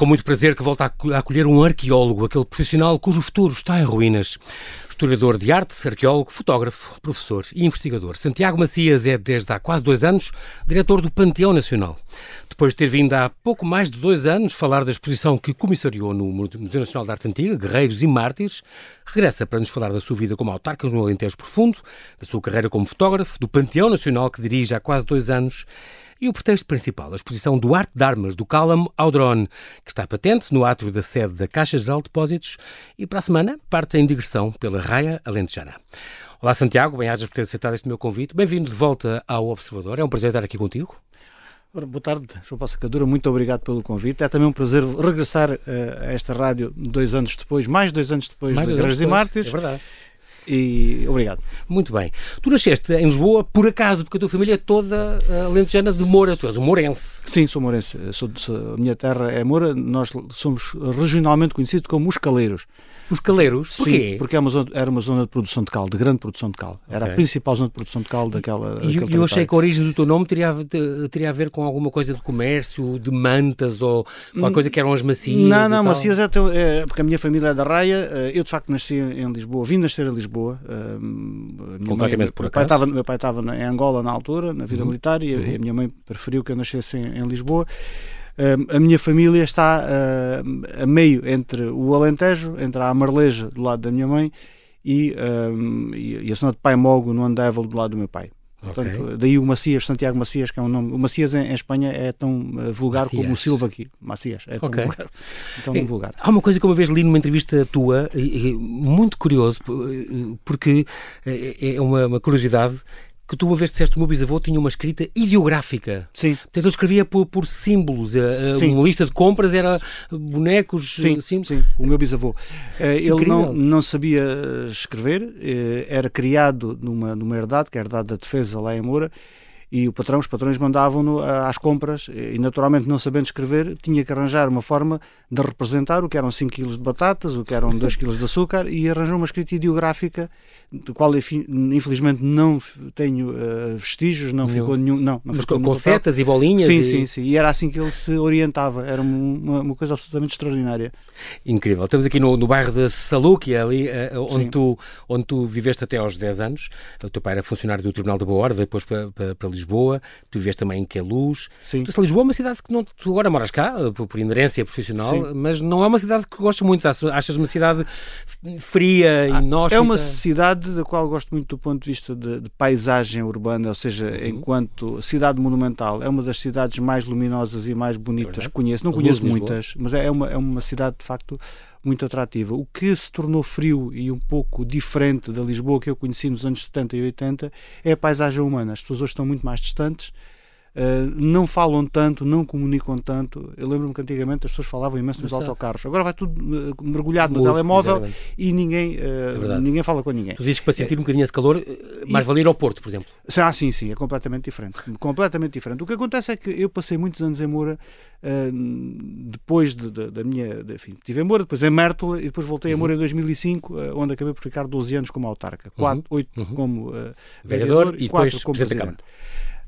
com muito prazer que volta a acolher um arqueólogo, aquele profissional cujo futuro está em ruínas. Historiador de arte, arqueólogo, fotógrafo, professor e investigador. Santiago Macias é, desde há quase dois anos, diretor do Panteão Nacional. Depois de ter vindo há pouco mais de dois anos falar da exposição que comissariou no Museu Nacional de Arte Antiga, Guerreiros e Mártires, regressa para nos falar da sua vida como autarca no Alentejo Profundo, da sua carreira como fotógrafo, do Panteão Nacional que dirige há quase dois anos e o pretexto principal, a exposição do Arte de Armas do Cálamo ao Drone, que está patente no átrio da sede da Caixa Geral de Depósitos e para a semana parte em digressão pela Raia Alentejana. Olá Santiago, bem-ajas por ter aceitado este meu convite. Bem-vindo de volta ao Observador. É um prazer estar aqui contigo. Boa tarde, João Paulo Sacadura, muito obrigado pelo convite. É também um prazer regressar uh, a esta rádio dois anos depois, mais dois anos depois mais de Guerreiros e Mártires. É verdade. E obrigado. Muito bem. Tu nasceste em Lisboa por acaso, porque a tua família é toda uh, lentejana de Moura, tu és um morense. Sim, sou morense. Sou, sou, a minha terra é Moura, nós somos regionalmente conhecidos como os Caleiros. Os Caleiros? Porquê? Sim, porque era é uma, zona, era uma zona de produção de cal, de grande produção de cal. Era okay. a principal zona de produção de cal daquela. E eu achei que a origem do teu nome teria, teria a ver com alguma coisa de comércio, de mantas ou alguma coisa que eram as macias. Não, não, macias é, é, porque a minha família é da Raia. Eh, eu de facto nasci em Lisboa, vim nascer em Lisboa. Eh, Completamente mãe, por acaso. Pai estava, meu pai estava em Angola na altura, na vida uhum. militar, e, uhum. e, a minha mãe preferiu que eu nascesse em, em Lisboa a minha família está a meio entre o Alentejo, entre a Amarleja do lado da minha mãe e, e a zona de Pai Mogo no Andéval do lado do meu pai. Portanto, okay. daí o Macias, Santiago Macias, que é um nome. O Macias em, em Espanha é tão uh, vulgar Macias. como o Silva aqui. Macias, é tão okay. vulgar. Tão é, vulgar. Há uma coisa que uma vez li numa entrevista tua, muito curioso, porque é, é uma, uma curiosidade que tu uma vez disseste o meu bisavô tinha uma escrita ideográfica. Sim. Portanto, ele escrevia por, por símbolos. Sim. Uma lista de compras era bonecos. Sim, sim. sim. O meu bisavô. Eh, ele não, não sabia escrever, eh, era criado numa, numa herdade, que é a herdade da defesa lá em Moura, e o patrão, os patrões mandavam-no às compras e naturalmente não sabendo escrever tinha que arranjar uma forma de representar o que eram 5 kg de batatas, o que eram 2 kg de açúcar e arranjou uma escrita ideográfica do qual infelizmente não tenho uh, vestígios, não, não, ficou nenhum. Não, não Mas com, com setas e bolinhas? Sim, e... sim, sim. E era assim que ele se orientava. Era uma, uma coisa absolutamente extraordinária. Incrível. Estamos aqui no, no bairro de Salúquia, ali uh, onde, tu, onde tu viveste até aos 10 anos. O teu pai era funcionário do Tribunal da Boa Ordem, depois para, para, para Lisboa. Tu viveste também em Queluz. Sim. Então, Lisboa é uma cidade que não, tu agora moras cá, eh, por, por inerência profissional, sim. mas não é uma cidade que gostas muito. Achas uma cidade fria, e inóspita? É uma cidade da qual gosto muito do ponto de vista de, de paisagem urbana, ou seja, uhum. enquanto cidade monumental, é uma das cidades mais luminosas e mais bonitas é que conheço. Não conheço muitas, mas é uma, é uma cidade de facto muito atrativa. O que se tornou frio e um pouco diferente da Lisboa que eu conheci nos anos 70 e 80 é a paisagem humana. As pessoas hoje estão muito mais distantes Uh, não falam tanto, não comunicam tanto. Eu lembro-me que antigamente as pessoas falavam imenso nos autocarros. Agora vai tudo uh, mergulhado no telemóvel exatamente. e ninguém, uh, é ninguém fala com ninguém. Tu dizes que para sentir um bocadinho esse calor, mais e... ir ao Porto, por exemplo. Ah, sim, sim, é completamente diferente. completamente diferente. O que acontece é que eu passei muitos anos em Moura, depois de, de, da minha. De, enfim, estive em Moura, depois em Mértola e depois voltei uhum. a Moura em 2005, onde acabei por ficar 12 anos como autarca. 4, 8 uhum. uhum. como vereador, e 4 como presidente.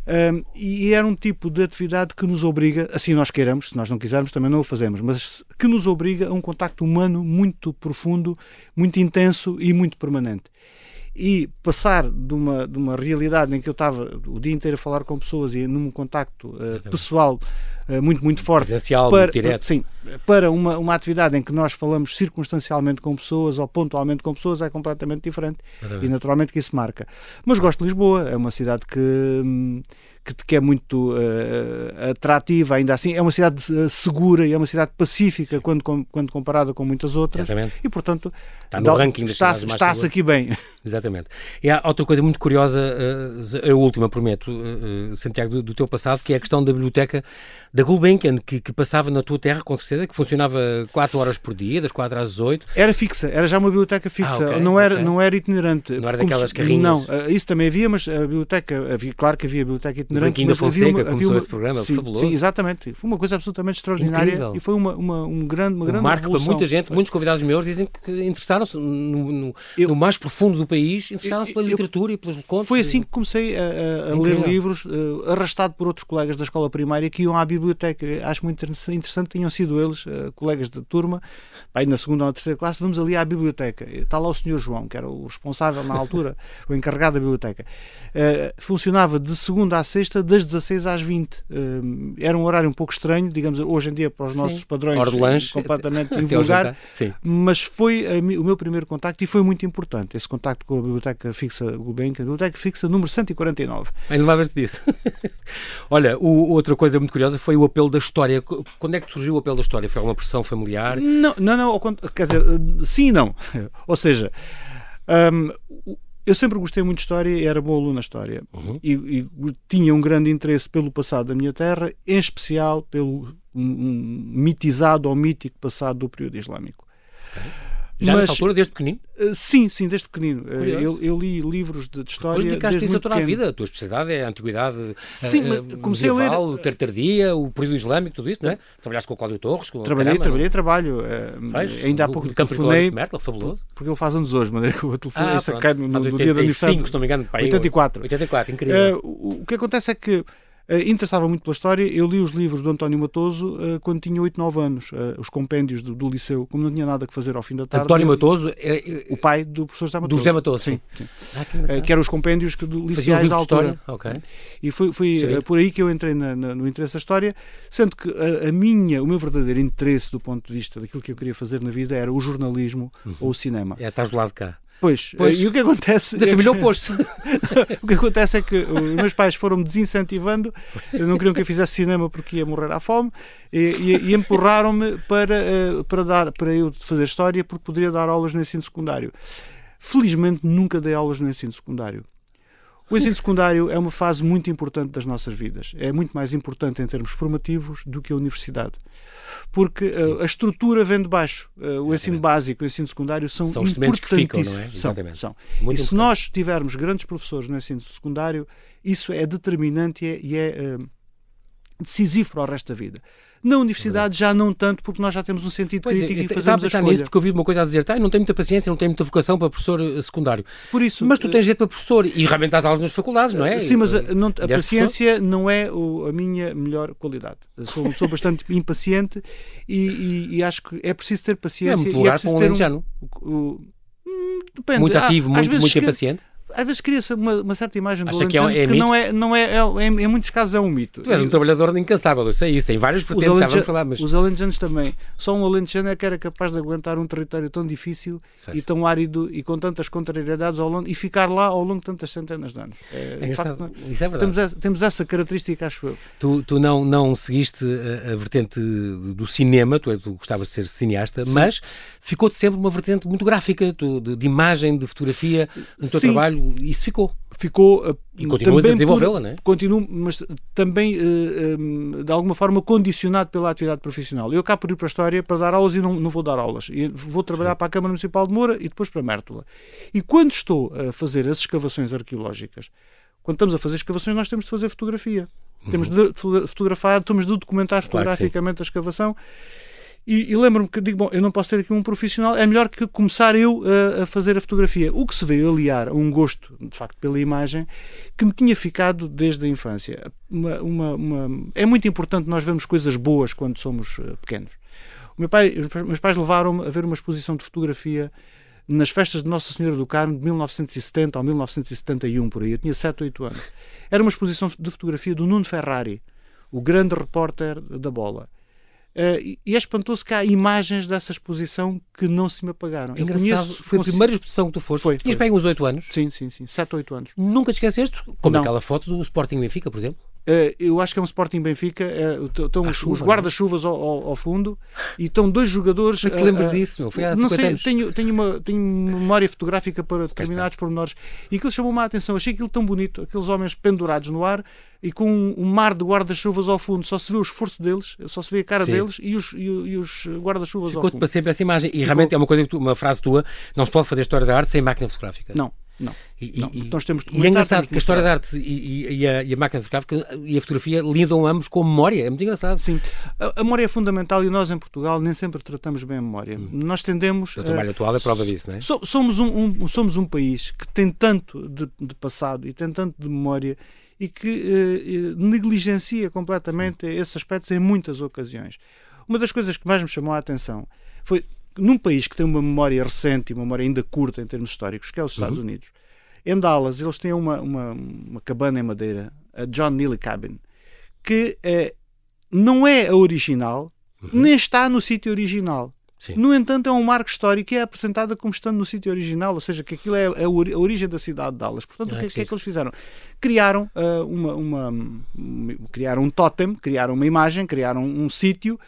Um, e era um tipo de atividade que nos obriga, assim nós queiramos, se nós não quisermos também não o fazemos, mas que nos obriga a um contacto humano muito profundo, muito intenso e muito permanente. E passar de uma, de uma realidade em que eu estava o dia inteiro a falar com pessoas e num contacto uh, pessoal muito, muito forte Presencial, para, muito direto. sim, para uma, uma atividade em que nós falamos circunstancialmente com pessoas ou pontualmente com pessoas é completamente diferente e naturalmente que isso marca. Mas gosto de Lisboa, é uma cidade que. Hum, que, que é muito uh, atrativa, ainda assim. É uma cidade uh, segura e é uma cidade pacífica quando, com, quando comparada com muitas outras. Exatamente. E, portanto, está no ranking está-se está aqui bem. Exatamente. E há outra coisa muito curiosa, uh, a última, prometo, Santiago, do, do, teu passado, que é a questão da biblioteca da Gulbenkian, que, que, passava na tua terra, com certeza, que funcionava 4 horas por dia, das 4 às 8. Era fixa, era já uma biblioteca fixa, ah, okay, não, era, okay. não era itinerante. Não era daquelas carrinhas? Não, isso também havia, mas a biblioteca, havia, claro que havia biblioteca itinerante itinerante. da Fonseca havia uma, começou uma, esse programa, sim, fabuloso. Sim, exatamente. Foi uma coisa absolutamente extraordinária Incrível. e foi uma, uma, um grande, uma um grande marco para muita gente. Muitos convidados meus dizem que interessaram-se no, no, eu, no, mais profundo do país, interessaram-se pela literatura eu, e pelos contos. Foi assim que comecei a, a ler livros, uh, arrastado por outros colegas da escola primária que iam à biblioteca biblioteca. Acho muito interessante, tinham sido eles, uh, colegas da turma, aí na segunda ou na terceira classe, vamos ali à biblioteca. Está lá o senhor João, que era o responsável na altura, o encarregado da biblioteca. Uh, funcionava de segunda à sexta, das 16 às 20. Uh, era um horário um pouco estranho, digamos, hoje em dia para os Sim. nossos padrões, lanche, completamente invulgar, mas foi a, o meu primeiro contacto e foi muito importante, esse contacto com a biblioteca fixa Gulbenkian, a biblioteca fixa número 149. Ainda mais disso. Olha, o, outra coisa muito curiosa foi o apelo da história. Quando é que surgiu o apelo da história? Foi uma pressão familiar? Não, não, não quer dizer, sim e não. Ou seja, um, eu sempre gostei muito de história e era bom aluno na história. Uhum. E, e, tinha um grande interesse pelo passado da minha terra, em especial pelo um, um mitizado ou mítico passado do período islâmico. Okay. Já Mas, nessa altura, desde pequenino? Uh, sim, sim, desde pequenino. Uh, eu, eu, li livros de, de história. Depois dedicaste isso a toda pequeno. a vida. A tua especialidade é a antiguidade sim, uh, comecei medieval, a ler. tardia, o período islâmico, tudo isso, não é? Trabalhaste com o Cláudio Torres? Com trabalhei, Caramba, trabalhei, trabalho. Uh, ainda há pouco o telefonei. Merkel, fabuloso. Porque ele faz anos hoje, mas o telefone ah, cai no, no, no dia do aniversário. se não me engano, 84. 84, incrível. o que acontece é que Uh, interessava muito pela história. Eu li os livros do António Matoso uh, quando tinha 8, 9 anos, uh, os compêndios do, do, liceu, como não tinha nada que fazer ao fim da tarde. António Matoso? O pai do professor José Matoso. Do José Matoso, sim. sim. Ah, que, que, eram os compêndios que, do, liceais da altura. Okay. E foi, foi por aí que eu entrei na, na, no interesse da história, sendo que a, a, minha, o meu verdadeiro interesse do ponto de vista daquilo que eu queria fazer na vida era o jornalismo uhum. ou o cinema. É, estás do lado de cá. Pois, pois, e o que acontece. Da família oposto. o que acontece é que os meus pais foram-me desincentivando, não queriam que eu fizesse cinema porque ia morrer à fome, e, e, e empurraram-me para, eh, para, dar, para eu fazer história porque poderia dar aulas no ensino secundário. Felizmente nunca dei aulas no ensino secundário. O ensino secundário é uma fase muito importante das nossas vidas. É muito mais importante em termos formativos do que a universidade. Porque uh, a estrutura vem de baixo. Uh, o ensino básico e o ensino secundário são, são os que ficam, não é? Exatamente. São, são. e se nós tivermos grandes professores no ensino secundário, isso é determinante e é, é uh, decisivo para o resto da vida. Na universidade já não tanto, porque nós já temos um sentido pois crítico é, e fazemos estava a pensar nisso porque ouvi uma coisa a dizer, tá, não tenho muita paciência, não tenho muita vocação para professor eh, secundário. Por isso, mas tu tens jeito para professor e realmente as aulas nas faculdades, não é? Sim, mas a, não, a paciência professor? não é o, a minha melhor qualidade. Eu sou, sou bastante impaciente e, e, e, acho que é preciso ter paciência. É muito lugar e é preciso ter um, o, hum, depende. Muito ativo, muito, muito impaciente às vezes cria-se uma, uma, certa imagem do Alentejano que, é, é que não é, não é, é, é, em muitos casos é um mito. Tu és um trabalhador incansável, eu sei isso, tem vários vertentes, já vamos falar, mas... Os alentejanos também. Só um alentejano é que era capaz de aguentar um território tão difícil Faz. e tão árido e com tantas contrariedades ao longo, e ficar lá ao longo de tantas centenas de anos. É, é facto, isso é verdade. Temos, temos, essa característica, acho eu. Tu, tu não, não seguiste a, a vertente do cinema, tu, tu gostavas de ser cineasta, Sim. mas ficou-te sempre uma vertente muito gráfica, tu, de, de, imagem, de fotografia, no teu Sim. trabalho, isso ficou ficou uh, e continuas a desenvolvê-la, não é? Continuo, mas também eh, eh, de alguma forma condicionado pela atividade profissional. Eu acabo por ir para a História para dar aulas e não, não vou dar aulas. E vou trabalhar Sim. para a Câmara Municipal de Moura e depois para Mértola. E quando estou a fazer as escavações arqueológicas, quando estamos a fazer escavações, nós temos de fazer fotografia. Uhum. Temos de fotografar, temos de documentar fotograficamente claro a escavação. E, e lembro-me que digo, bom, eu não posso ter aqui um profissional, é melhor que começar eu a, a, fazer a fotografia. O que se veio aliar a um gosto, de facto, pela imagem, que me tinha ficado desde a infância. Uma, uma, uma... É muito importante nós vermos coisas boas quando somos uh, pequenos. O meu pai, os meus pais levaram-me a ver uma exposição de fotografia nas festas de Nossa Senhora do Carmo de 1970 ou 1971, por aí. Eu tinha 7 ou 8 anos. Era uma exposição de fotografia do Nuno Ferrari, o grande repórter da bola. Uh, e é espantoso que há imagens dessa exposição que não se me apagaram. Engraçado, conheço, foi a primeira exposição que tu foste. Foi, Tinhas bem uns 8 anos? Sim, sim, sim. 7 ou 8 anos. Nunca te esqueceste? Como não. aquela foto do Sporting Benfica, por exemplo? Uh, eu acho que é um Sporting Benfica. Estão os, os é? guarda-chuvas ao, ao, ao, fundo e estão dois jogadores. Mas te lembras disso? Meu? Foi há não sei, anos. Tenho, tenho, uma, tenho memória fotográfica para determinados pormenores. E aquilo chamou-me a atenção. Achei aquilo tão bonito. Aqueles homens pendurados no ar e com um, mar de guarda-chuvas ao fundo. Só se vê o esforço deles, só se vê a cara Sim. deles e os, e, e os guarda-chuvas ao fundo. Ficou-te para sempre essa imagem. E Ficou... realmente é uma coisa, tu, uma frase tua, não se pode fazer história da arte sem máquina fotográfica. Não. Não. E, não. E, nós temos e é engraçado que a história da arte e, e, a, e, a, máquina fotográfica e a fotografia lidam ambos com memória. É muito engraçado. Sim. A, a, memória é fundamental e nós em Portugal nem sempre tratamos bem a memória. Hum. Nós tendemos. O trabalho uh, atual é prova disso, não é? somos, um, um, somos um país que tem tanto de, de passado e tem tanto de memória e que negligencia completamente esses aspectos em muitas ocasiões. Uma das coisas que mais me chamou a atenção foi num país que tem uma memória recente e uma memória ainda curta em termos históricos, que é os Estados uhum. Unidos, em Dallas eles têm uma, uma, uma, cabana em madeira, a John Neely Cabin, que é, não é a original, uhum. nem está no sítio original. Sim. No entanto, é um marco histórico que é apresentada como estando no sítio original, ou seja, que aquilo é a, origem da cidade de Dallas. Portanto, ah, o que, é, que é que eles fizeram? Criaram, uh, uma, uma, criaram um totem, criaram uma imagem, criaram um, um sítio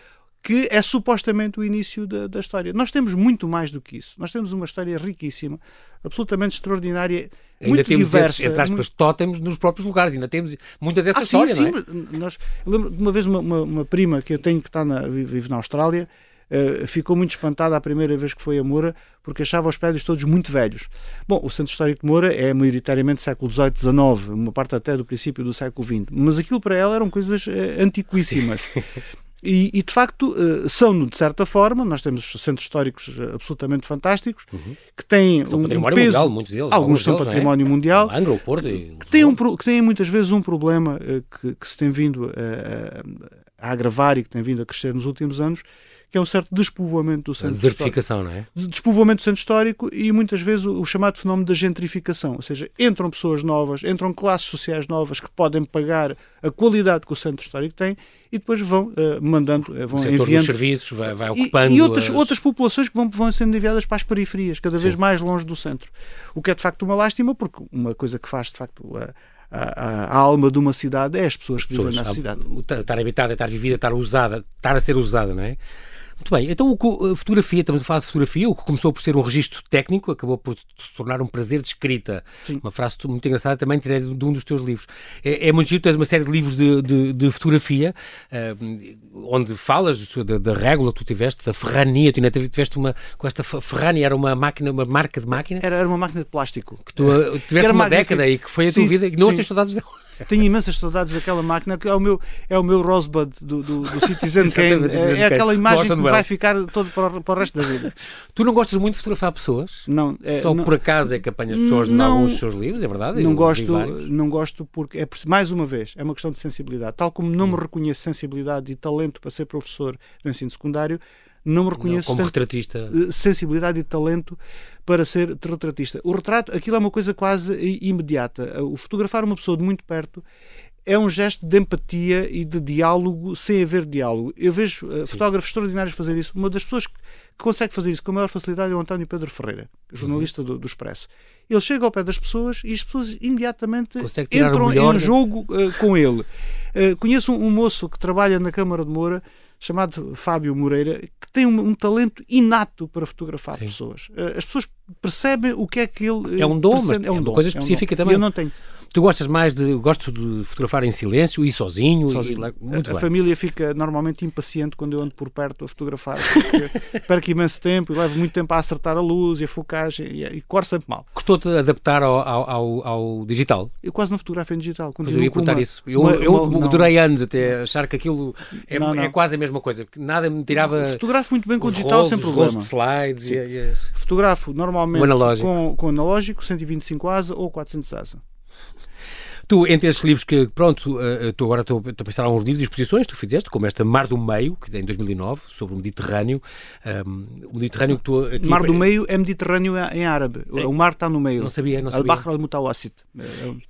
que é supostamente o início da, da, história. Nós temos muito mais do que isso. Nós temos uma história riquíssima, absolutamente extraordinária, ainda muito temos diversa. Esses, entre aspas, muito... tótems nos próprios lugares, ainda temos muita dessa ah, história, sim, não é? Nós, lembro de uma vez uma, uma, uma, prima que eu tenho que está na, vive na Austrália, Uh, ficou muito espantada a primeira vez que foi a Moura porque achava os prédios todos muito velhos. Bom, o Centro Histórico de Moura é maioritariamente século XVIII, XIX, uma parte até do princípio do século XX, mas aquilo para ela eram coisas uh, antiquíssimas. E, e, de facto eh, são, de certa forma, nós temos centros históricos eh, absolutamente fantásticos uhum. que têm são um, património peso, mundial, muitos deles. Alguns são deles, património é? mundial. Angra, o Porto e que, têm um, que têm muitas vezes um problema uh, que, que, se tem vindo a, a, agravar e que tem vindo a crescer nos últimos anos, que é um certo despovoamento do centro desertificação, não é? Despovoamento do centro histórico e muitas vezes o, o, chamado fenómeno da gentrificação, ou seja, entram pessoas novas, entram classes sociais novas que podem pagar a qualidade que o centro histórico tem e depois vão uh, mandando, uh, vão o enviando dos serviços vai, vai ocupando e, e outras, as... outras populações que vão, vão sendo enviadas para as periferias, cada vez Sim. mais longe do centro. O que é de facto uma lástima, porque uma coisa que faz de facto a, a, a, alma de uma cidade é as pessoas que vivem na cidade. Estar habitada, estar vivida, estar usada, estar a ser usada, não é? Muito bem, então a fotografia, estamos a falar de fotografia, o que começou por ser um registro técnico, acabou por se tornar um prazer de escrita. Sim. Uma frase muito engraçada também tirei de um dos teus livros. É, é muito giro, tens uma série de livros de, de, de fotografia, uh, onde falas da, da régula que tu tiveste, da ferrania, tu ainda tiveste uma, com esta ferrania, era uma máquina, uma marca de máquina? Era, era uma máquina de plástico. Que tu tiveste uma década e que foi a tua sim, vida, e não tens saudades dela. Tenho imensas saudades daquela máquina, que é o meu, é o meu Rosebud do, do, do Citizen Kane. É, é aquela imagem que vai ficar todo para o, para o, resto da vida. Tu não gostas muito de fotografar pessoas? Não. É, Só não, por acaso é que apanhas pessoas não, em alguns dos seus livros, é verdade? Não gosto, não gosto porque, é, mais uma vez, é uma questão de sensibilidade. Tal como não me hum. reconheço sensibilidade e talento para ser professor no ensino secundário, não me reconheço não, como retratista. Eh, sensibilidade e talento para ser retratista. O retrato, aquilo é uma coisa quase imediata. O fotografar uma pessoa de muito perto é um gesto de empatia e de diálogo sem haver diálogo. Eu vejo uh, fotógrafos extraordinários fazer isso. Uma das pessoas que, consegue fazer isso com a maior facilidade é o António Pedro Ferreira, jornalista uhum. do, do, Expresso. Ele chega ao pé das pessoas e as pessoas imediatamente entram em um jogo uh, com ele. Uh, conheço um, um, moço que trabalha na Câmara de Moura chamado Fábio Moreira, que tem um, um talento inato para fotografar Sim. pessoas. As pessoas percebem o que é que ele. É um dom, mas é, um é uma coisa específica é um também. Eu não tenho. Tu gostas mais de. Gosto de fotografar em silêncio e sozinho? sozinho. E, muito a, a família fica normalmente impaciente quando eu ando por perto a fotografar, perco imenso tempo e levo muito tempo a acertar a luz e a focagem e, e corre sempre mal. Gostou-te de adaptar ao, ao, ao, digital? Eu quase não fotografo em digital. Pois eu ia perguntar isso. Eu, uma, eu uma, durei anos até achar que aquilo é, não, não. é quase a mesma coisa, porque nada me tirava. Fotografo muito bem com o digital rolos, sem problema. Os slides e, e... Fotografo normalmente com, com analógico, 125 ASA ou 400 ASA. Tu, entre estes livros que, pronto, uh, tu agora estou a pensar alguns livros e exposições que tu fizeste, como esta Mar do Meio, que é em 2009, sobre o Mediterrâneo. Um, o Mediterrâneo que tu. Aqui, Mar do Meio é Mediterrâneo em árabe. É, o mar está no meio. Não sabia, não sabia. Al-Bahr al-Mutawassit.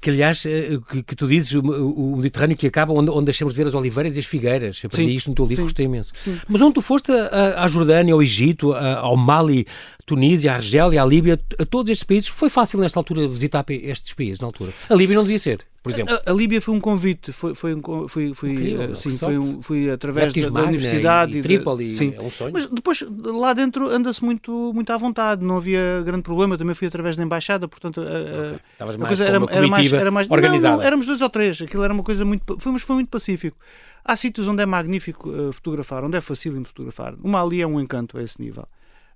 Que, aliás, uh, que, que, tu dizes, o, o, Mediterrâneo que acaba onde, onde deixamos de ver as oliveiras e as figueiras. Eu aprendi Sim. isto no teu livro, Sim. gostei imenso. Sim. Mas onde tu foste à Jordânia, ao Egito, a, ao Mali, Tunísia, a Argélia, a Líbia, a todos estes países, foi fácil nesta altura visitar estes países, na altura. A Líbia não devia ser por exemplo. A, a, Líbia foi um convite, foi, foi, um, foi, foi, Incrível, sim, foi, um, foi através da, da, universidade. E, e Trípoli, sim. é um sonho. Mas depois, lá dentro, anda-se muito, muito à vontade, não havia grande problema, também fui através da embaixada, portanto, okay. a, a coisa era, era, mais, era mais organizada. Não, não, éramos dois ou três, aquilo era uma coisa muito, foi, mas foi muito pacífico. Há sítios onde é magnífico uh, fotografar, onde é facílimo fotografar. Uma ali é um encanto a esse nível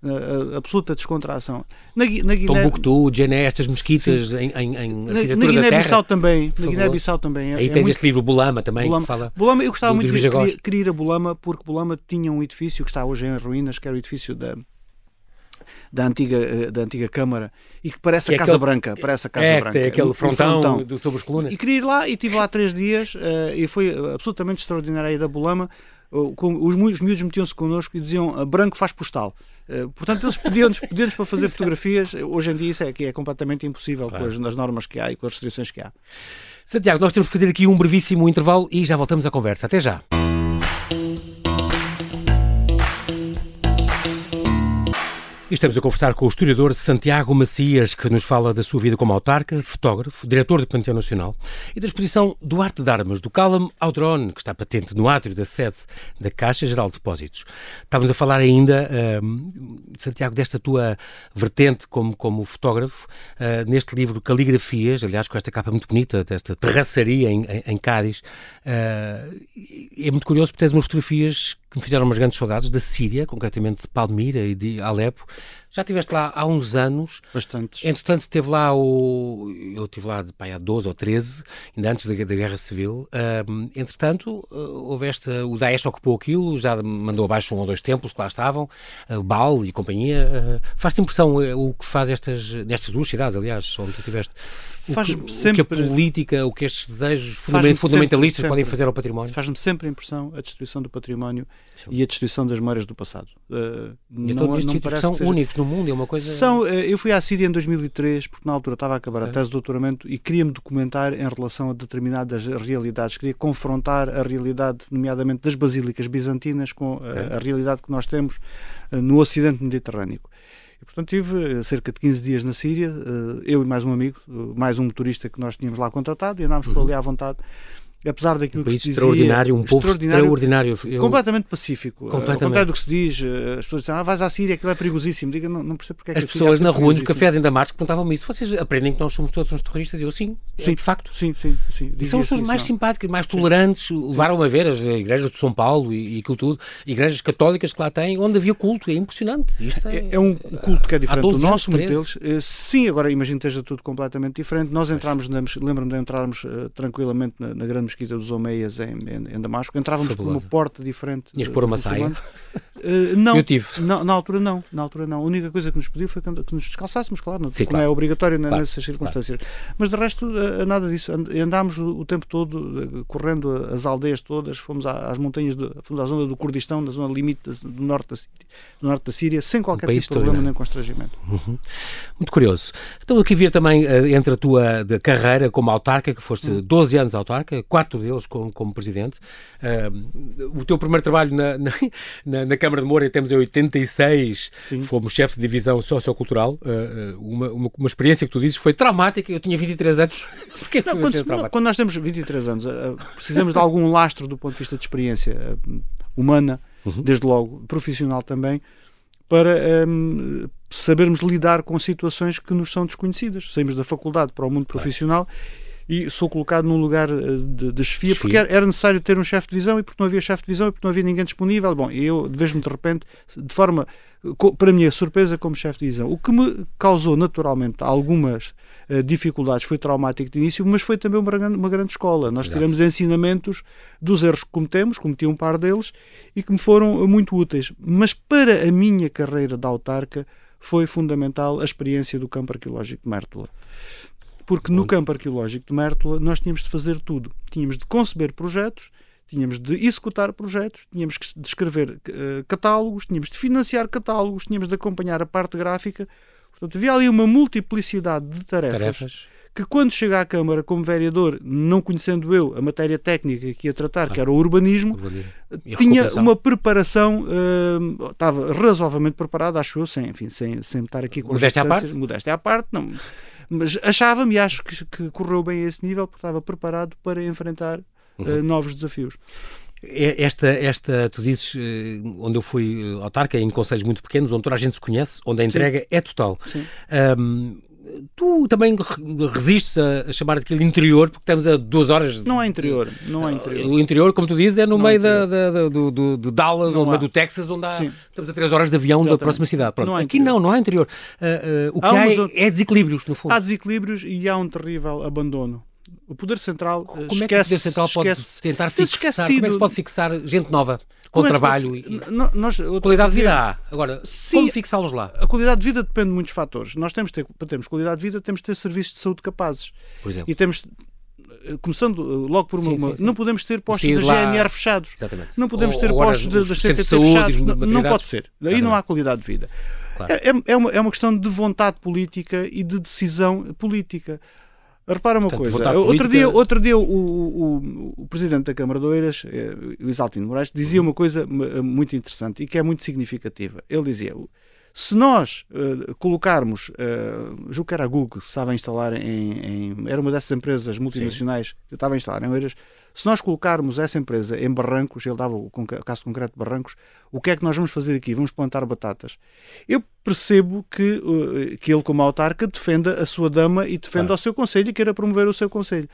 uh, absoluta descontração. Na, na Guiné... Tombuctu, Djené, estas mesquitas em, em, em na, na Guiné-Bissau também. Na Guiné-Bissau também. É, Aí é tens muito... este livro, Bulama, também, Bulama. que fala Bulama, eu gostava muito de querer ir a Bulama, porque Bulama tinha um edifício que está hoje em ruínas, que era o edifício da da, antiga, da antiga Câmara e que parece a é Casa aquele, Branca. Parece a Casa é, Branca. Tem aquele frontão, frontão. Do, sobre os colunas. E queria ir lá e estive lá três dias uh, e foi absolutamente extraordinária a da Bolama. Os, os miúdos metiam-se connosco e diziam branco faz postal. Uh, portanto, eles pediam-nos pediam para fazer fotografias. Hoje em dia isso é, que é completamente impossível claro. com as, as normas que há e com as restrições que há. Santiago, nós temos que fazer aqui um brevíssimo intervalo e já voltamos à conversa. Até já. Estamos a conversar com o historiador Santiago Macias, que nos fala da sua vida como autarca, fotógrafo, diretor do Panteão Nacional e da exposição do Arte de Armas do Callum ao Drone, que está patente no átrio da sede da Caixa Geral de Depósitos. Estávamos a falar ainda, uh, Santiago, desta tua vertente como, como fotógrafo, uh, neste livro Caligrafias, aliás, com esta capa muito bonita, desta terraçaria em, em, em Cádiz. Uh, é muito curioso porque tens umas fotografias que me fizeram umas grandes saudades da Síria, concretamente de Palmira e de Alepo. Já estiveste lá há uns anos. Bastantes. Entretanto, teve lá o. Eu estive lá pai, há 12 ou 13, ainda antes da, da Guerra Civil. Uh, entretanto, uh, houve esta. O Daesh ocupou aquilo, já mandou abaixo um ou dois templos que lá estavam, uh, Baal e companhia. Uh, Faz-te impressão o que faz estas, nestas duas cidades, aliás, onde tu estiveste? faz o que, sempre... o que a política, o que estes desejos fundamentalistas sempre, podem fazer ao património? Faz-me sempre a impressão a destruição do património Sim. e a destruição das memórias do passado. Uh, e não, todos estes são únicos no mundo, é uma coisa... São, uh, eu fui à Síria em 2003, porque na altura estava a acabar a tese de doutoramento e queria-me documentar em relação a determinadas realidades, queria confrontar a realidade, nomeadamente das basílicas bizantinas, com a, a realidade que nós temos uh, no Ocidente Mediterrâneo. E, portanto, tive eh, cerca de 15 dias na Síria, eh, eu e mais um amigo, eh, mais um motorista que nós tínhamos lá contratado, e andámos por uhum. ali à vontade apesar daquilo um que se dizia... extraordinário, um povo extraordinário. Eu... Completamente pacífico. Completamente. Ao contrário do que se diz, eh, as pessoas dizem, ah, vais à Síria, aquilo é perigosíssimo. Diga, não, não percebo porque é que As pessoas na rua, nos cafés em Damasco, perguntavam-me isso. Vocês aprendem que nós somos todos uns terroristas? Eu, sim, é sim, é de facto. Sim, sim, sim. E são as pessoas mais simpáticas, mais tolerantes. Levaram a ver as igrejas de São Paulo e, e aquilo tudo, igrejas católicas que lá têm, onde havia culto. É impressionante. Isto é, é um culto que é diferente do nosso, muitos deles. Eh, sim, agora imagino que esteja tudo completamente diferente. Nós entramos, lembro-me de entrarmos uh, tranquilamente na, na grande mesquita dos Omeias em, em, em Damasco, entrávamos por uma porta diferente. Tinhas pôr uma saia? Uh, não, Eu tive. Na, na, altura não, na altura não. A única coisa que nos pediu foi que, nos descalçássemos, claro, não, Sim, como claro. é obrigatório claro, nessas circunstâncias. Claro. Mas de resto, uh, nada disso. Andámos o, o tempo todo uh, correndo as aldeias todas, fomos às montanhas, de, fomos à zona do Kurdistão, na zona limite do norte da Síria, do norte da Síria sem qualquer um tipo de problema nem constrangimento. Uhum. Muito curioso. Então aqui vir também entre a tua carreira como autarca, que foste uhum. 12 anos autarca, quatro deles como, como presidente, Uh, o teu primeiro trabalho na, na, na, Câmara de Moura, temos em 86, Sim. fomos chefe de divisão sociocultural. Uh, uma, uma, uma, experiência que tu dizes foi traumática. Eu tinha 23 anos. Porquê não, quando, quando, nós temos 23 anos, uh, precisamos de algum lastro do ponto de vista de experiência humana, uhum. desde logo, profissional também, para um, sabermos lidar com situações que nos são desconhecidas. Saímos da faculdade para o mundo profissional. Claro e sou colocado num lugar eh, de, de chefia, porque era necessário ter um chefe de divisão e porque não havia chefe de divisão e porque não havia ninguém disponível. Bom, eu vejo-me de repente, de forma, para minha surpresa, como chefe de divisão. O que me causou naturalmente algumas uh, dificuldades foi traumático de início, mas foi também uma grande, uma grande escola. Nós Exato. tiramos ensinamentos dos erros que cometemos, cometi um par deles, e que me foram muito úteis. Mas para a minha carreira de autarca, foi fundamental a experiência do campo arqueológico de Mértola porque no campo arqueológico de Mértola nós tínhamos de fazer tudo. Tínhamos de conceber projetos, tínhamos de executar projetos, tínhamos que descrever uh, catálogos, tínhamos de financiar catálogos, tínhamos de acompanhar a parte gráfica. Portanto, havia ali uma multiplicidade de tarefas, tarefas. que quando chega à Câmara como vereador, não conhecendo eu a matéria técnica que ia tratar, ah, que era o urbanismo, urbanismo. tinha uma preparação, uh, estava razoavelmente preparado, acho eu, sem, enfim, sem, sem estar aqui com modéstia à parte? Modéstia à parte, não mas achava-me e acho que, que, correu bem a esse nível porque estava preparado para enfrentar uhum. uh, novos desafios. Esta, esta, tu dizes, eh, onde eu fui eh, autarca, em conselhos muito pequenos, onde toda a gente se conhece, onde a entrega Sim. é total. Sim. Um, tu também resistes a, chamar aquilo interior porque estamos a duas horas. Não é interior, não é interior. O interior, como tu dizes, é no não é meio é da, da, do, do, de Dallas não ou no meio do Texas, onde há, estamos a três horas de avião Exatamente. da próxima cidade. Pronto. Não Aqui não, não há interior. Uh, uh, o que há, há é desequilíbrios, no fundo. Há desequilíbrios e há um terrível abandono. O poder central como esquece, é que o poder central pode esquece, tentar fixar? Como é que se pode fixar gente nova? Com é trabalho e nós, qualidade de vida há. Agora, sim, como fixá-los lá? A qualidade de vida depende de muitos fatores. Nós temos ter, para termos qualidade de vida, temos de ter serviços de saúde capazes. Por exemplo. E temos começando logo por uma, sim, sim, sim. não podemos ter postos da GNR fechados. Exatamente. Não podemos ter ou, postos da CTT fechados. Não, não pode ser. Aí não há qualidade de vida. Claro. É, é, uma, é uma questão de vontade política e de decisão política. Repara uma Portanto, coisa. Outro dia, outro dia o, o, o, presidente da Câmara de Oeiras, eh, o Isaltino Moraes, dizia uhum. uma coisa muito interessante e que é muito significativa. Ele dizia: se nós uh, colocarmos, uh, julgo que era a Google que estava a instalar em, em, Era uma dessas empresas multinacionais Sim. que estava a instalar em Oeiras. Se nós colocarmos essa empresa em Barrancos, ele dava o caso concreto de Barrancos, o que é que nós vamos fazer aqui? Vamos plantar batatas. Eu percebo que, uh, que ele, como autarca, defenda a sua dama e defenda o seu conselho e queira promover o seu conselho.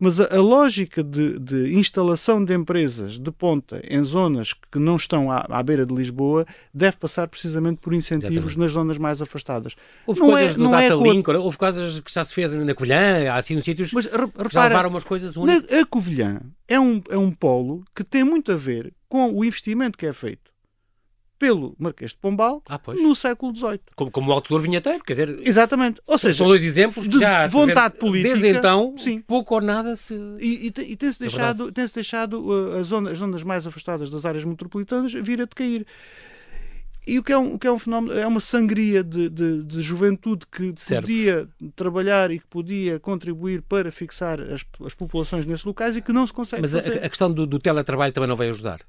Mas a, a lógica de, de, instalação de empresas de ponta em zonas que não estão à, à beira de Lisboa deve passar precisamente por incentivos Exatamente. nas zonas mais afastadas. Houve não coisas é, do não Data é Link, houve coisas que já se fez na Covilhã, há assim nos sítios Mas, repara, já levaram umas coisas únicas. Na, a Covilhã é um, é um polo que tem muito a ver com o investimento que é feito pelo Marquês de Pombal ah, no século XVIII. Como, como o autor vinheteiro, quer dizer... Exatamente. Ou seja, são dois exemplos de já, vontade dizer, política. Desde então, sim. pouco ou nada se... E, e, e tem-se é deixado, tem deixado uh, as, zonas, as zonas mais afastadas das áreas metropolitanas vir a decair. E o que é um, o que é um fenómeno, é uma sangria de, de, de juventude que certo. podia trabalhar e que podia contribuir para fixar as, as populações nesses locais e que não se consegue Mas a, a, questão do, do teletrabalho também não vai ajudar?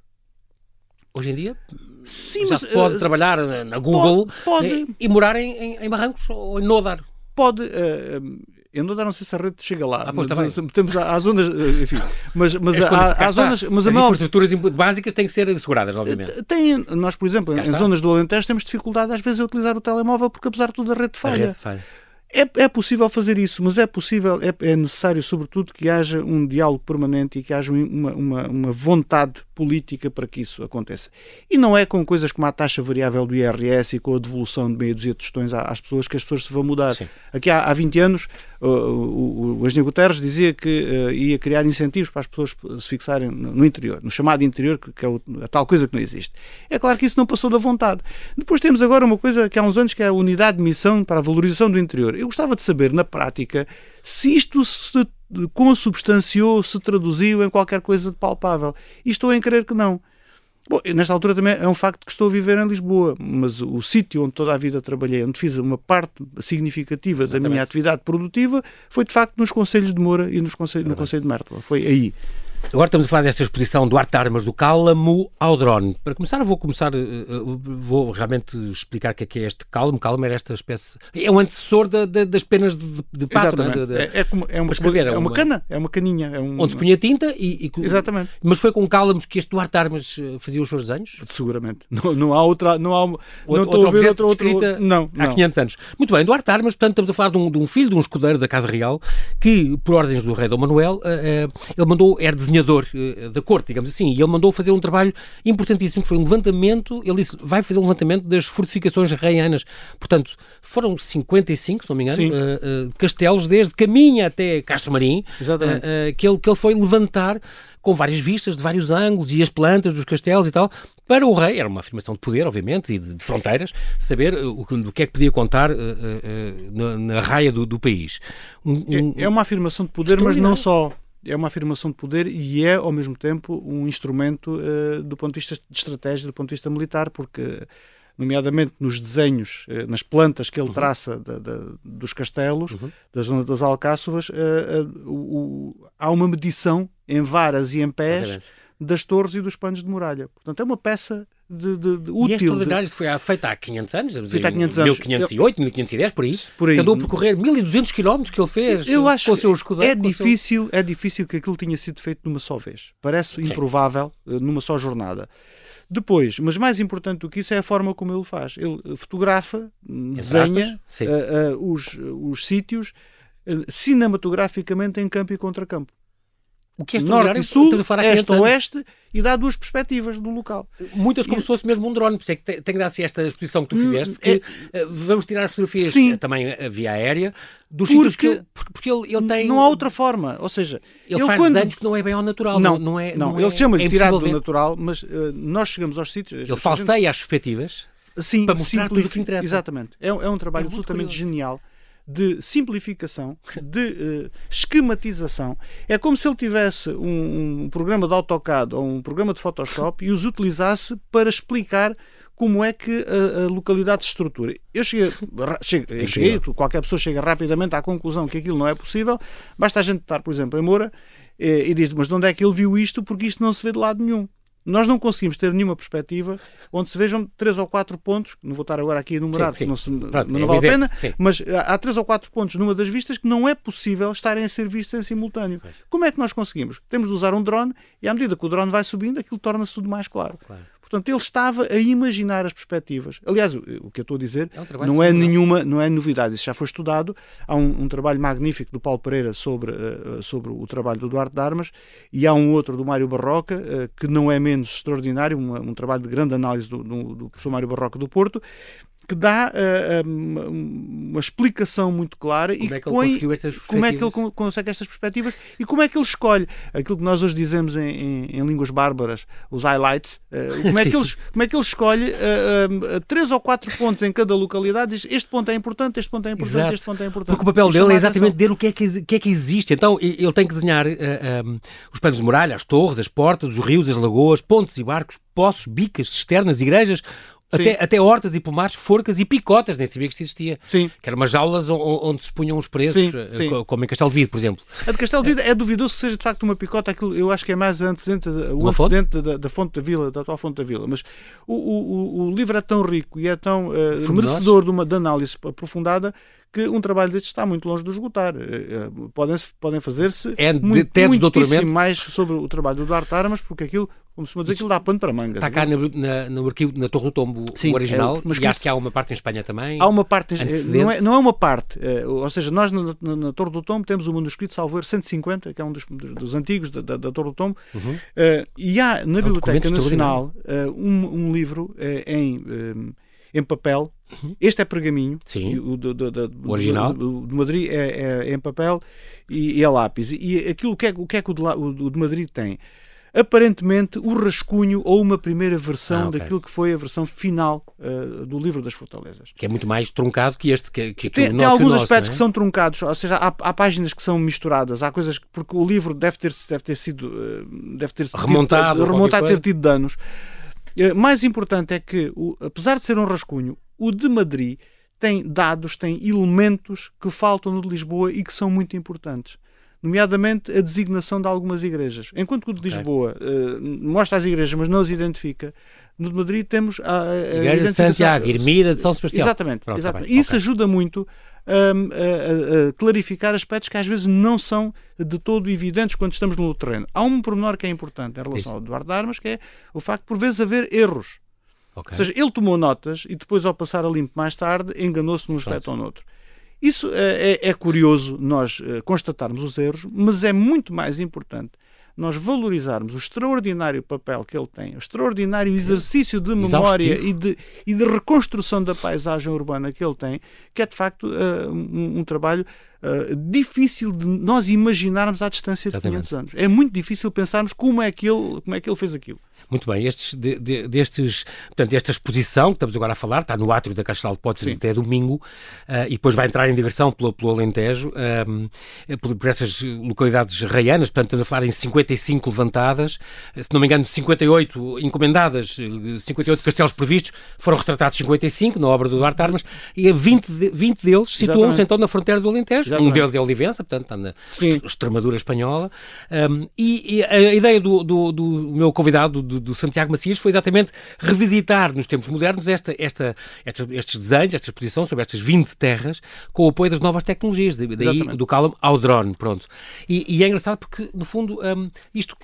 Hoje em dia? Sim, já mas, se pode uh, trabalhar na Google pode, pode, e, e, morar em, em, em, Barrancos ou em Nodar. Pode. Uh, em Nodar não sei se a rede chega lá. Ah, pois, mas, tá temos às zonas, enfim, mas, mas há, há zonas, mas as infraestruturas básicas têm que ser asseguradas, obviamente. Tem, nós, por exemplo, cá em está. zonas do Alentejo temos dificuldade às vezes a utilizar o telemóvel porque apesar de tudo a rede falha. A rede falha. É, é possível fazer isso, mas é possível, é, é, necessário, sobretudo, que haja um diálogo permanente e que haja uma, uma, uma, vontade política para que isso aconteça. E não é com coisas como a taxa variável do IRS e com a devolução de meia dúzia de tostões às pessoas que as pessoas se vão mudar. Sim. Aqui há, há 20 anos, o, o, o Guterres dizia que uh, ia criar incentivos para as pessoas se fixarem no, interior, no chamado interior, que, que é o, a tal coisa que não existe. É claro que isso não passou da vontade. Depois temos agora uma coisa que há uns anos que é a unidade de missão para a valorização do interior. Eu gostava de saber, na prática, se isto se consubstanciou, se traduziu em qualquer coisa de palpável. E estou em crer que não. Bom, nesta altura também é um facto que estou a viver em Lisboa, mas o sítio onde toda a vida trabalhei, onde fiz uma parte significativa Exatamente. da minha atividade produtiva, foi de facto nos Conselhos de Moura e nos conselhos, no Conselho de Mértola. Foi aí. Agora estamos a falar desta exposição do Arte de Armas do Cálamo ao drone. Para começar, vou começar, eh, eh, vou realmente explicar o que é, que é este cálamo. Cálamo era esta espécie. É um antecessor da, da, das penas de, de pato. Né? De, de, é, é, como, é, uma, escrever, é, uma, uma, cana, é uma caninha. É um... Onde se punha tinta e, e, Exatamente. Mas foi com cálamos que este Duarte Armas eh, fazia os seus desenhos? Seguramente. Não, não há outra. Não, há, outro, não estou a ver outra, outra, não, não. Há 500 anos. Muito bem, Duarte Armas, portanto, estamos a falar de um, de um filho de um escudeiro da Casa Real que, por ordens do rei Dom Manuel, uh, uh, ele mandou, era desenhador. Uh, da corte, digamos assim, e ele mandou fazer um trabalho importantíssimo, que foi um levantamento, ele disse, vai fazer um levantamento das fortificações reianas. Portanto, foram 55, se não me engano, uh, uh, castelos, desde Caminha até Castro Marim, uh, que, ele, que ele foi levantar com várias vistas, de vários ângulos, e as plantas dos castelos e tal, para o rei, era uma afirmação de poder, obviamente, e de, de fronteiras, saber o, o, que é que podia contar uh, uh, uh, na, na, raia do, do país. Um, um, é, é, uma afirmação de poder, mas não só é uma afirmação de poder e é, ao mesmo tempo, um instrumento uh, do ponto de vista de estratégia, do ponto de vista militar, porque, nomeadamente nos desenhos, uh, nas plantas que ele uhum. traça de, de, dos castelos, uhum. da zona das Alcáçovas, uh, há uma medição em varas e em pés das torres e dos panos de muralha. Portanto, é uma peça de, de, de útil. E esta unidade de... foi feita há 500 anos, feita há 500 anos. 1508, 1510, por aí. Por aí. Andou a percorrer 1200 km que ele fez eu acho com o seu escudeiro. É difícil, seu... é difícil que aquilo tinha sido feito numa só vez. Parece Sim. improvável eh, numa só jornada. Depois, mas mais importante do que isso é a forma como ele faz. Ele fotografa, desenha uh, uh, os, os sítios uh, cinematograficamente em campo e contra campo. O que é norte e sul, este oeste e dá duas perspectivas do local. Muitas como e... se fosse mesmo um drone, por isso é que tem, tem dar-se esta exposição que tu hum, fizeste, que é... vamos tirar as fotografias Sim. também via aérea, dos porque, sítios que porque, porque ele, ele tem... Não há outra forma, ou seja... Ele, faz quando... desenhos que não é bem ao natural, não, não, é... Não, não ele é, chama-lhe é tirado do natural, mas uh, nós chegamos aos sítios... Ele falseia gente... as perspectivas Sim, para mostrar tudo o que interessa. Exatamente. É, é um trabalho é absolutamente curioso. genial de simplificação, de uh, esquematização. É como se ele tivesse um, um, programa de AutoCAD ou um programa de Photoshop e os utilizasse para explicar como é que a, a localidade se estrutura. Eu cheguei, cheguei, cheguei, qualquer pessoa chega rapidamente à conclusão que aquilo não é possível, basta a gente estar, por exemplo, em Moura eh, e diz, mas de onde é que ele viu isto? Porque isto não se vê de lado nenhum nós não conseguimos ter nenhuma perspectiva onde se vejam três ou quatro pontos, não vou estar agora aqui a enumerar, sim, sim. não, se, Pronto, não é vale a pena, sim. mas há três ou quatro pontos numa das vistas que não é possível estarem a ser vistos em simultâneo. Pois. Como é que nós conseguimos? Temos de usar um drone e à medida que o drone vai subindo, aquilo torna-se tudo mais claro. claro. Portanto, ele estava a imaginar as perspectivas. Aliás, o, que eu estou a dizer é um não é nenhuma, não é novidade, isso já foi estudado. Há um, um trabalho magnífico do Paulo Pereira sobre, uh, sobre o trabalho do Duarte de Armas e há um outro do Mário Barroca, uh, que não é menos extraordinário, uma, um trabalho de grande análise do, do, do professor Mário Barroca do Porto, que dá uh, uma, uma, explicação muito clara como e é que põe, como é que ele consegue estas perspectivas e como é que ele escolhe aquilo que nós hoje dizemos em, em, em línguas bárbaras, os highlights, uh, como, é que ele, como é que ele escolhe uh, três ou quatro pontos em cada localidade diz este ponto é importante, este ponto é importante, Exato. este ponto é importante. Porque o papel dele é exatamente ver o que é que, que, é que existe. Então ele tem que desenhar um, os panos de muralha, as torres, as portas, os rios, as lagoas, pontes e barcos, poços, bicas, cisternas, igrejas, até, até hortas e pomares, forcas e picotas, nem sabia que isto existia. Sim. Que eram umas jaulas onde se punham os preços, sim, sim. Eh, como em Castelo de Vido, por exemplo. A de Castelo de Vido é duvidoso que seja de facto uma picota, aquilo, eu acho que é mais antecedente, o uma antecedente da, da, fonte da vila, da atual fonte da vila. Mas o, o, o livro é tão rico e é tão uh, merecedor de uma de análise aprofundada que um trabalho deste está muito longe de esgotar. Eh, podem, podem fazer-se é muito, muitíssimo mais sobre o trabalho do Duarte Armas, porque aquilo como se dizer, aquilo dá pano para mangas. Está cá na, na, no arquivo, na Torre do Tombo, Sim, o original, é, mas e acho que há uma parte em Espanha também. Há uma parte, não é, não é uma parte, é, ou seja, nós na, na, na, Torre do Tombo temos o manuscrito Salvoer 150, que é um dos, dos, dos antigos da, da, da, Torre do Tombo, uhum. uh, e há na é Biblioteca Nacional uh, um, um, livro uh, em, em papel, uhum. este é pergaminho, Sim. o, do, do, do, o original do, do Madrid é, é, é, em papel e, e é lápis. E aquilo, o que é, o que, é que o de, o de Madrid tem? Aparentemente o rascunho ou uma primeira versão ah, okay. daquilo que foi a versão final uh, do livro das Fortalezas. Que é muito mais truncado que este. Que, que tem, tem alguns nosso, aspectos é? que são truncados, ou seja, há, há, páginas que são misturadas, há coisas que, porque o livro deve ter, deve ter sido uh, deve ter remontado, tido, remontado ter tido danos. Uh, mais importante é que, o, apesar de ser um rascunho, o de Madrid tem dados, tem elementos que faltam no de Lisboa e que são muito importantes nomeadamente a designação de algumas igrejas. Enquanto que o de Lisboa uh, mostra as igrejas, mas não as identifica, no de Madrid temos a, a Igreja de Santiago, Ermida de São Sebastião. Exatamente. Pronto, exatamente. Tá Isso okay. ajuda muito um, a, a, clarificar aspectos que às vezes não são de todo evidentes quando estamos no terreno. Há um pormenor que é importante em relação Isso. ao Eduardo de Armas, que é o facto de, por vezes, haver erros. Okay. Ou seja, ele tomou notas e depois, ao passar a limpo mais tarde, enganou-se num aspecto ou no outro. Isso é, é, é curioso nós eh, constatarmos os erros, mas é muito mais importante nós valorizarmos o extraordinário papel que ele tem, o extraordinário exercício de memória e de, e de reconstrução da paisagem urbana que ele tem, que é de facto uh, um, um, trabalho uh, difícil de nós imaginarmos à distância de Exatamente. 500 anos. É muito difícil pensarmos como é que ele, como é que ele fez aquilo. Muito bem, estes, de, de, destes, portanto, esta exposição que estamos agora a falar, está no átrio da Castral de Potes até domingo, uh, e depois vai entrar em digressão pelo, pelo Alentejo, uh, por, por, essas localidades raianas, portanto, estamos a falar em 55 levantadas, se não me engano, 58 encomendadas, 58 castelos previstos, foram retratados 55 na obra do Duarte Armas, e 20, 20 deles situam-se então na fronteira do Alentejo, Exatamente. um deles é Olivença, portanto, está na Sim. Extremadura espanhola, um, e, e, a ideia do, do, do meu convidado, do do, Santiago Macias foi exatamente revisitar nos tempos modernos esta, esta, estes, estes desenhos, esta exposição sobre estas 20 terras, com o apoio das novas tecnologias, daí exatamente. do Callum ao drone, pronto. E, e é engraçado porque, no fundo, um, isto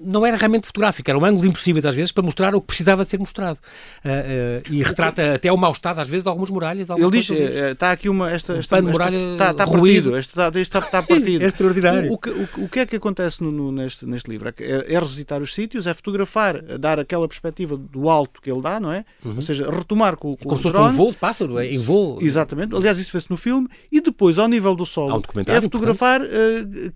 não era realmente fotográfico, eram ângulos impossíveis às vezes para mostrar o que precisava ser mostrado. Uh, uh, e retrata que... até o mau estado, às vezes, de algumas muralhas. De algumas Ele diz, está aqui uma... Esta, um esta, muralha está, está partido, está, está, está partido. é extraordinário. O, o, o, o, que é que acontece no, no, neste, neste livro? É, é revisitar os sítios, é fotografar, dar aquela perspectiva do alto que ele dá, não é? Uhum. Ou seja, retomar com, com Como se fosse um voo de pássaro, é? em voo. Exatamente. Aliás, isso vê-se no filme. E depois, ao nível do solo, um é fotografar uh,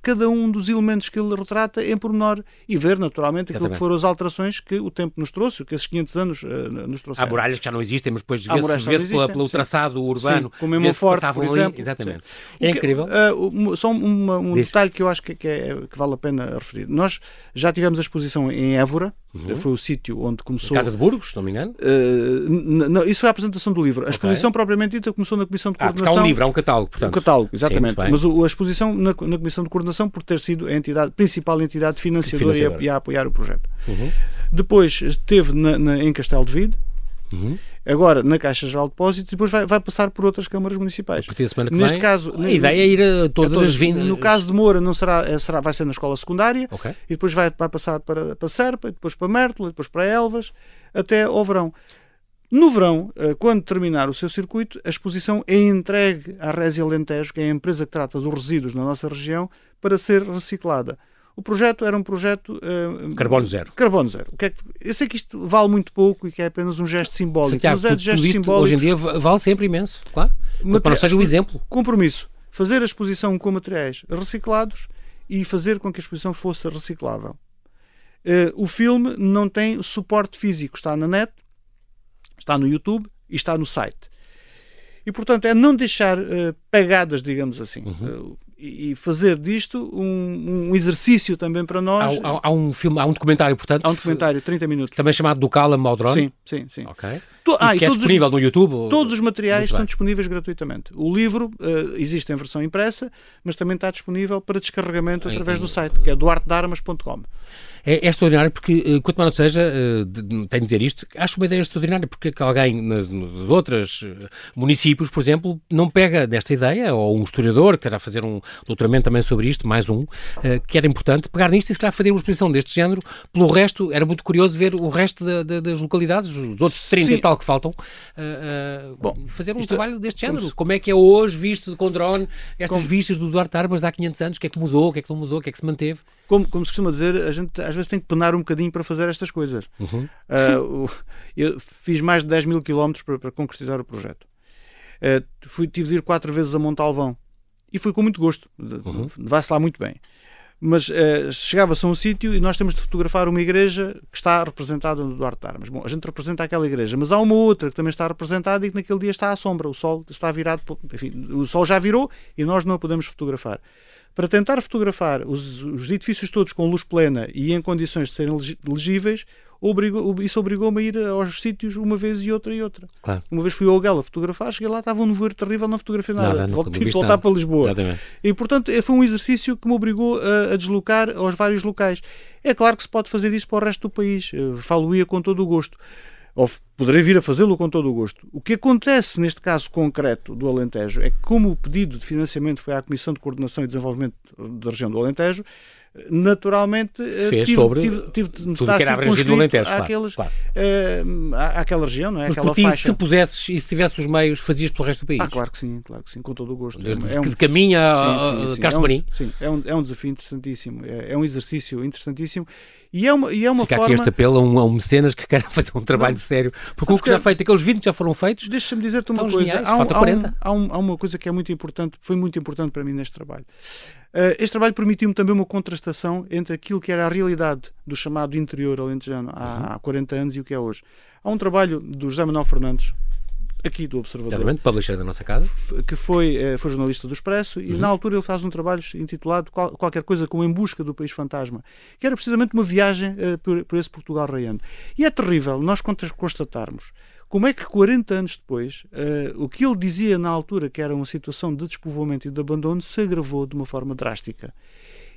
cada um dos elementos que ele retrata em pormenor e ver, naturalmente, aquilo Exatamente. que foram as alterações que o tempo nos trouxe, que esses 500 anos uh, nos trouxeram. Há muralhas que já não existem, mas depois vê-se vê pela, pelo traçado urbano. Sim, como em Forte, por exemplo. Ali. Exatamente. É incrível. Uh, só uma, um detalhe que eu acho que, que, é, que vale a pena referir. Nós já tivemos a exposição em Évora, Uhum. Foi o sítio onde começou. Casa de Burgos, se não me engano? Uh, não, isso foi a apresentação do livro. A exposição okay. propriamente dita começou na Comissão de Coordenação. Ah, há um livro, há um catálogo, portanto. Um catálogo, exatamente. Sim, Mas o, a exposição na, na, Comissão de Coordenação por ter sido a entidade, principal entidade financiadora e a, e a, apoiar o projeto. Uhum. Depois esteve na, na, em Castelo de Vide. Uhum agora na Caixa Geral de Depósitos e depois vai, vai passar por outras câmaras municipais. A semana que Neste vem, caso, a ideia é ir a todas, a todas as vindas. No caso de Moura não será, eh, será, vai ser na escola secundária okay. e depois vai, vai passar para, para Serpa, depois para Mértola, depois para Elvas, até ao verão. No verão, eh, quando terminar o seu circuito, a exposição é entregue à Résia Alentejo, que é a empresa que trata dos resíduos na nossa região, para ser reciclada. O projeto era um projeto. Uh, carbono zero. Carbono zero. O que é que, eu sei que isto vale muito pouco e que é apenas um gesto simbólico. Santiago, mas é de gestos simbólicos. Hoje em dia vale sempre imenso, claro. Material, para não seja o exemplo. Compromisso. Fazer a exposição com materiais reciclados e fazer com que a exposição fosse reciclável. Uh, o filme não tem suporte físico. Está na net, está no YouTube e está no site. E, portanto, é não deixar uh, pagadas, digamos assim. Uhum. Uh, e fazer disto um, um, exercício também para nós. Há, há, há, um filme, há um documentário, portanto. Há um documentário, 30 minutos. Também chamado Do Cala ao Drone? Sim, sim, sim. Ok. To, ah, que é disponível os, no YouTube? Todos os materiais estão disponíveis gratuitamente. O livro uh, existe em versão impressa, mas também está disponível para descarregamento através do site, que é duartedarmas.com é, é extraordinário porque, eh, quanto mais seja, uh, tenho de dizer isto, acho uma ideia extraordinária porque que alguém nas, nos outros eh, municípios, por exemplo, não pega desta ideia, ou um historiador que esteja a fazer um doutoramento também sobre isto, mais um, que era importante, pegar nisto e se calhar fazer uma exposição deste género. Pelo resto, era muito curioso ver o resto da, da, das localidades, os outros 30 Sim. e tal que faltam, uh, Bom, fazer um é trabalho deste género. Como, como, é que é hoje visto com drone, estas como... vistas do Duarte Armas de há 500 anos, o que é que mudou, o que é que não mudou, o que é que se manteve? Como, como se costuma dizer, a gente às vezes tem que penar um bocadinho para fazer estas coisas. Uhum. Uh, eu fiz mais de 10 mil quilómetros para, para, concretizar o projeto. Uh, fui, tive de ir quatro vezes a Montalvão e fui com muito gosto. Uhum. Vai-se lá muito bem. Mas uh, chegava-se a um sítio e nós temos de fotografar uma igreja que está representada no Duarte de Armas. Bom, a gente representa aquela igreja, mas há uma outra que também está representada e que naquele dia está à sombra. O sol está virado, enfim, o sol já virou e nós não a podemos fotografar para tentar fotografar os, os, edifícios todos com luz plena e em condições de serem legíveis, obrigou, isso obrigou-me a ir aos sítios uma vez e outra e outra. Claro. Uma vez fui ao Gala fotografar, cheguei lá, estava um nevoeiro terrível, não fotografei nada. nada não, tive de voltar para Lisboa. Exatamente. E, portanto, é, foi um exercício que me obrigou a, a, deslocar aos vários locais. É claro que se pode fazer isso para o resto do país. Falo-ia com todo o gosto ou poderei vir a fazê-lo com todo o gosto. O que acontece neste caso concreto do Alentejo é que, como o pedido de financiamento foi à Comissão de Coordenação e Desenvolvimento da Região do Alentejo, naturalmente Se fez tive, sobre tive, tive de me tudo que era abrangido no Alentejo, àqueles, claro, uh, àquela região, não é? Mas Aquela faixa. se pudesses e se tivesses os meios, fazias pelo resto do país? Ah, claro que sim, claro que sim, com todo o gosto. Desde é um, de caminho a, sim, sim, Castro Marim? É um, sim, é um, é um desafio interessantíssimo, é, é um exercício interessantíssimo e é uma, e é uma Fica forma... aqui este apelo a um, a um mecenas que quer fazer um trabalho não. sério, porque o que já feito, aqueles 20 já foram feitos. Deixa-me dizer-te uma coisa. Geniais, há, um, há, um, há, um, há, uma coisa que é muito importante, foi muito importante para mim neste trabalho. Uh, este trabalho permitiu-me também uma contrastação entre aquilo que era a realidade do chamado interior alentejano há, uhum. há 40 anos e o que é hoje. Há um trabalho do José Manuel Fernandes, aqui do Observador. Exatamente, publisher da nossa casa. Que foi, eh, foi jornalista do Expresso e uhum. na altura ele faz um trabalho intitulado qualquer coisa como Em Busca do País Fantasma, que era precisamente uma viagem uh, por, por esse Portugal reiano. E é terrível nós constatarmos como é que 40 anos depois, uh, o que ele dizia na altura que era uma situação de despovoamento e de abandono se agravou de uma forma drástica.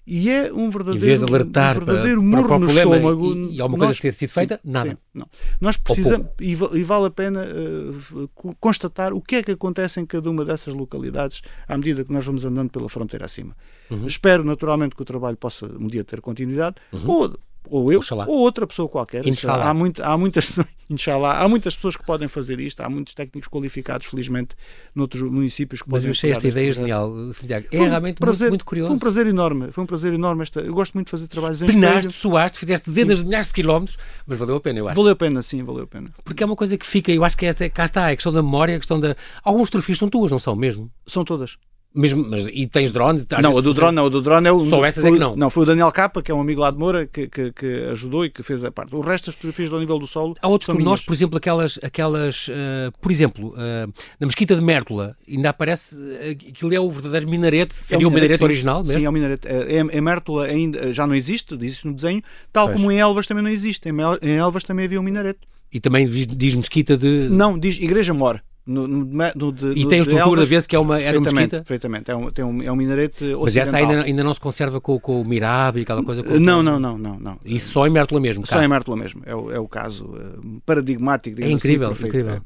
E é um verdadeiro, em vez de alertar um verdadeiro para, murro para no problema estômago. e, e alguma coisa ter sido feita, sim, nada. Sim, não. Nós precisamos, e, e, vale a pena uh, constatar o que é que acontece em cada uma dessas localidades à medida que nós vamos andando pela fronteira acima. Uhum. Espero naturalmente que o trabalho possa um dia ter continuidade, uhum. ou ou eu, Oxalá. ou outra pessoa qualquer. Há, muito, há, muitas, Inshallah, há muitas pessoas que podem fazer isto, há muitos técnicos qualificados, felizmente, noutros municípios que Mas podem eu achei esta ideia genial, Santiago. É um realmente prazer, muito, muito, curioso. Foi um prazer enorme, foi um prazer enorme. Esta, eu gosto muito de fazer trabalhos em Penaste, suaste, fizeste dezenas de milhares de quilómetros, mas valeu a pena, eu acho. Valeu a pena, sim, valeu a pena. Porque é uma coisa que fica, eu acho que esta, cá está, a questão da memória, a questão da. Algumas fotografias são tuas, não são mesmo? São todas. Mesmo, mas, e tens drone? Não, o do drone não, o do drone é o. Só essas foi, é que não. Não, foi o Daniel Capa, que é um amigo lá de Moura, que, que, que ajudou e que fez a parte. O resto das fotografias do nível do solo. Há outros nós por exemplo, aquelas, aquelas uh, por exemplo, uh, na Mesquita de Mértola, ainda aparece, uh, aquilo é o verdadeiro minarete, seria é o minarete, original mesmo? Sim, é o minarete. É, em Mértola ainda já não existe, diz isso no desenho, tal pois. como em Elvas também não existe. Em, em Elvas também havia um minarete. E também diz, diz Mesquita de. Não, diz Igreja Mora. No, no, no, de, e tem a estrutura, de vez que é uma, era uma mesquita? Perfeitamente, é um, tem um, é um minarete ocidental. Mas essa ainda, ainda não se conserva com, com o Mirab e aquela coisa? Com, não, não, não, não, não. Isso só em Mértola mesmo? Só em Mértola mesmo, é o, é o caso uh, paradigmático. É incrível, assim, incrível.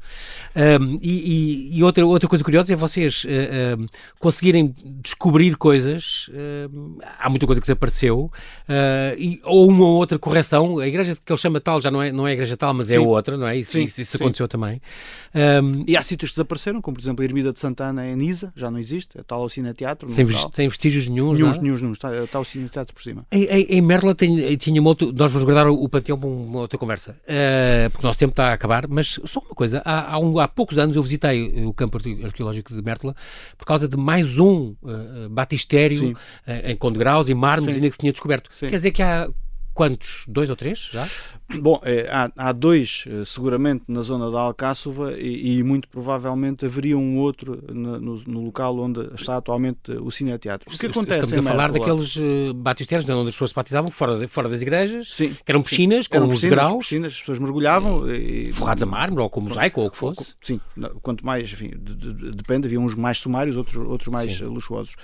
Um, e, e, outra, outra coisa curiosa é vocês uh, uh, conseguirem descobrir coisas, há muita coisa que desapareceu, e, ou uma ou outra correção, a igreja que ele chama tal já não é, não é a igreja tal, mas é sim. é outra, não é? Isso, sim, isso, isso aconteceu também. Um, e há sítios que desapareceram, como por exemplo a Ermida de Santana em Nisa, já não existe, está lá o Cine Teatro. Sem, sem vestígios nenhums, nenhums, não? nenhums, nenhums, está, está o Cine Teatro por cima. Em, em, em Merla tem, tinha outro, nós vamos guardar o, panteão para uma outra conversa, uh, porque o nosso tempo está a acabar, mas só uma coisa, há, há, um, há poucos anos eu visitei o campo arqueológico de Merla por causa de mais um uh, batistério uh, em Conde Graus e mármores ainda que se tinha descoberto. Sim. Quer dizer que há quantos? Dois ou três já? Bom, é, há, há, dois seguramente na zona da Alcáçova e, e muito provavelmente haveria um outro no, no, no, local onde está atualmente o Cine Teatro. O que acontece Estamos a falar daqueles uh, batisteiros onde as pessoas se batizavam fora, de, fora das igrejas, sim, que eram piscinas sim. com eram piscinas, degraus. piscinas, as pessoas mergulhavam. E, forrados a mármore ou com mosaico ou o que fosse. Sim, quanto mais, enfim, de, de, depende, havia uns mais sumários, outros, outros mais sim. luxuosos.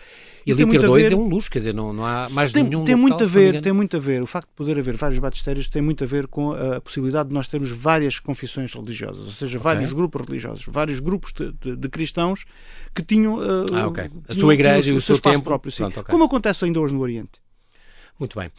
E ali ter dois ver... é um luxo, quer dizer, não, não há mais tem, nenhum tem local, muito a ver, Tem muito a ver, o facto de poder haver vários batistérios tem muito a ver com a possibilidade de nós termos várias confissões religiosas, ou seja, okay. vários grupos religiosos, vários grupos de, de, de cristãos que tinham, uh, ah, okay. a sua igreja e o, seu, seu espaço próprio. Pronto, okay. como acontece ainda hoje no Oriente. Muito bem.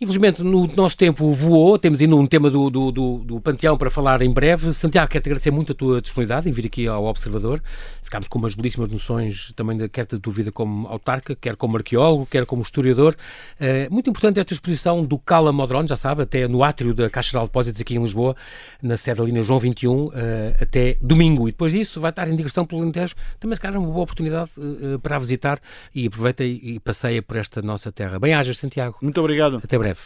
Infelizmente, no nosso tempo voou, temos ainda um tema do, do, do, do Panteão para falar em breve. Santiago, quero-te agradecer muito a tua disponibilidade em vir aqui ao Observador. Ficámos com umas belíssimas noções também da, quer da tua vida como autarca, quer como arqueólogo, quer como historiador. É muito importante esta exposição do Cala Modron, já sabe, até no átrio da Caixa de Depósitos aqui em Lisboa, na sede da linha João 21, eh, até domingo. E depois disso vai estar em digressão pelo Alentejo. Também, se calhar, uma boa oportunidade eh, para a visitar e aproveita e passeia por esta nossa terra. Bem-ajas, Santiago. Muito obrigado. Até breve.